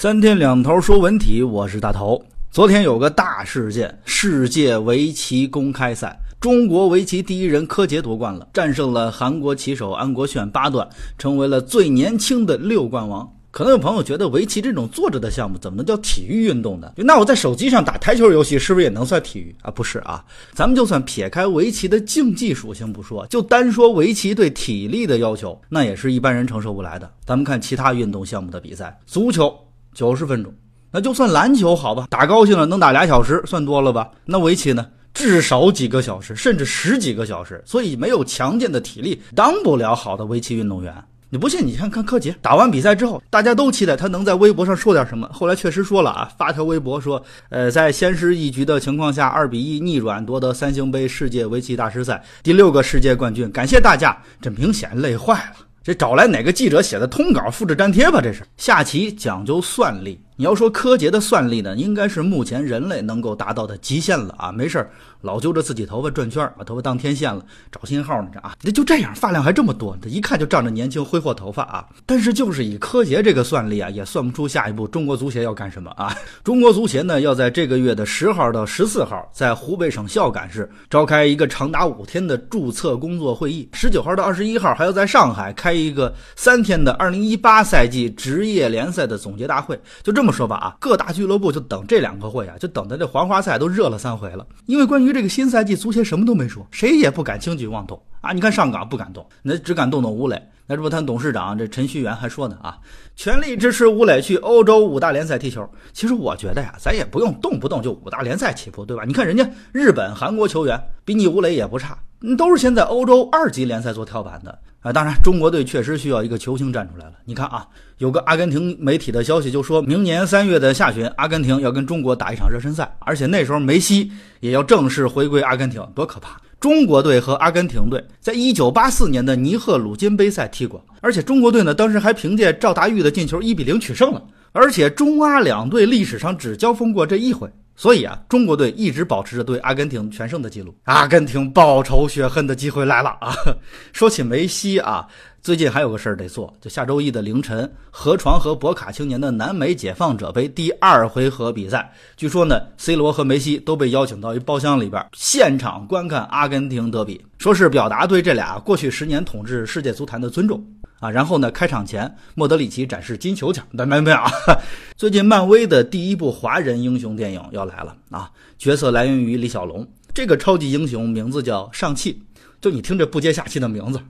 三天两头说文体，我是大头。昨天有个大事件，世界围棋公开赛，中国围棋第一人柯洁夺冠了，战胜了韩国棋手安国炫八段，成为了最年轻的六冠王。可能有朋友觉得围棋这种坐着的项目怎么能叫体育运动呢？那我在手机上打台球游戏是不是也能算体育啊？不是啊，咱们就算撇开围棋的竞技属性不说，就单说围棋对体力的要求，那也是一般人承受不来的。咱们看其他运动项目的比赛，足球。九十分钟，那就算篮球好吧，打高兴了能打俩小时，算多了吧？那围棋呢？至少几个小时，甚至十几个小时，所以没有强健的体力，当不了好的围棋运动员。你不信？你看看柯洁打完比赛之后，大家都期待他能在微博上说点什么。后来确实说了啊，发条微博说，呃，在先失一局的情况下，二比一逆转夺得三星杯世界围棋大师赛第六个世界冠军，感谢大家。这明显累坏了。这找来哪个记者写的通稿复制粘贴吧？这是下棋讲究算力。你要说柯洁的算力呢，应该是目前人类能够达到的极限了啊！没事老揪着自己头发转圈把头发当天线了，找信号呢这啊！那就这样，发量还这么多，这一看就仗着年轻挥霍头发啊！但是就是以柯洁这个算力啊，也算不出下一步中国足协要干什么啊！中国足协呢，要在这个月的十号到十四号，在湖北省孝感市召开一个长达五天的注册工作会议，十九号到二十一号还要在上海开一个三天的二零一八赛季职业联赛的总结大会，就这么。么说吧啊，各大俱乐部就等这两个会啊，就等的这黄花菜都热了三回了。因为关于这个新赛季，足协什么都没说，谁也不敢轻举妄动啊。你看上港不敢动，那只敢动动吴磊。那这不，他董事长这陈旭元还说呢啊，全力支持吴磊去欧洲五大联赛踢球。其实我觉得呀，咱也不用动不动就五大联赛起步，对吧？你看人家日本、韩国球员比你吴磊也不差，都是先在欧洲二级联赛做跳板的。啊，当然，中国队确实需要一个球星站出来了。你看啊，有个阿根廷媒体的消息就说，明年三月的下旬，阿根廷要跟中国打一场热身赛，而且那时候梅西也要正式回归阿根廷，多可怕！中国队和阿根廷队在一九八四年的尼赫鲁金杯赛踢过，而且中国队呢，当时还凭借赵达玉的进球一比零取胜了，而且中阿两队历史上只交锋过这一回。所以啊，中国队一直保持着对阿根廷全胜的记录。阿根廷报仇雪恨的机会来了啊！说起梅西啊，最近还有个事儿得做，就下周一的凌晨，河床和博卡青年的南美解放者杯第二回合比赛，据说呢，C 罗和梅西都被邀请到一包厢里边，现场观看阿根廷德比，说是表达对这俩过去十年统治世界足坛的尊重。啊，然后呢？开场前，莫德里奇展示金球奖，没没没啊！最近漫威的第一部华人英雄电影要来了啊，角色来源于李小龙。这个超级英雄名字叫上汽，就你听着不接下气的名字，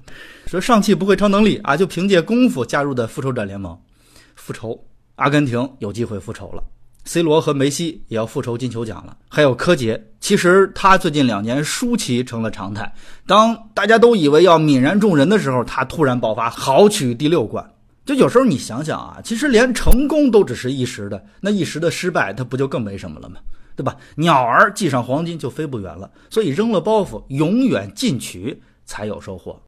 说上汽不会超能力啊，就凭借功夫加入的复仇者联盟，复仇，阿根廷有机会复仇了。C 罗和梅西也要复仇金球奖了，还有柯洁。其实他最近两年输棋成了常态。当大家都以为要泯然众人的时候，他突然爆发，豪取第六冠。就有时候你想想啊，其实连成功都只是一时的，那一时的失败，他不就更没什么了吗？对吧？鸟儿系上黄金就飞不远了。所以扔了包袱，永远进取才有收获。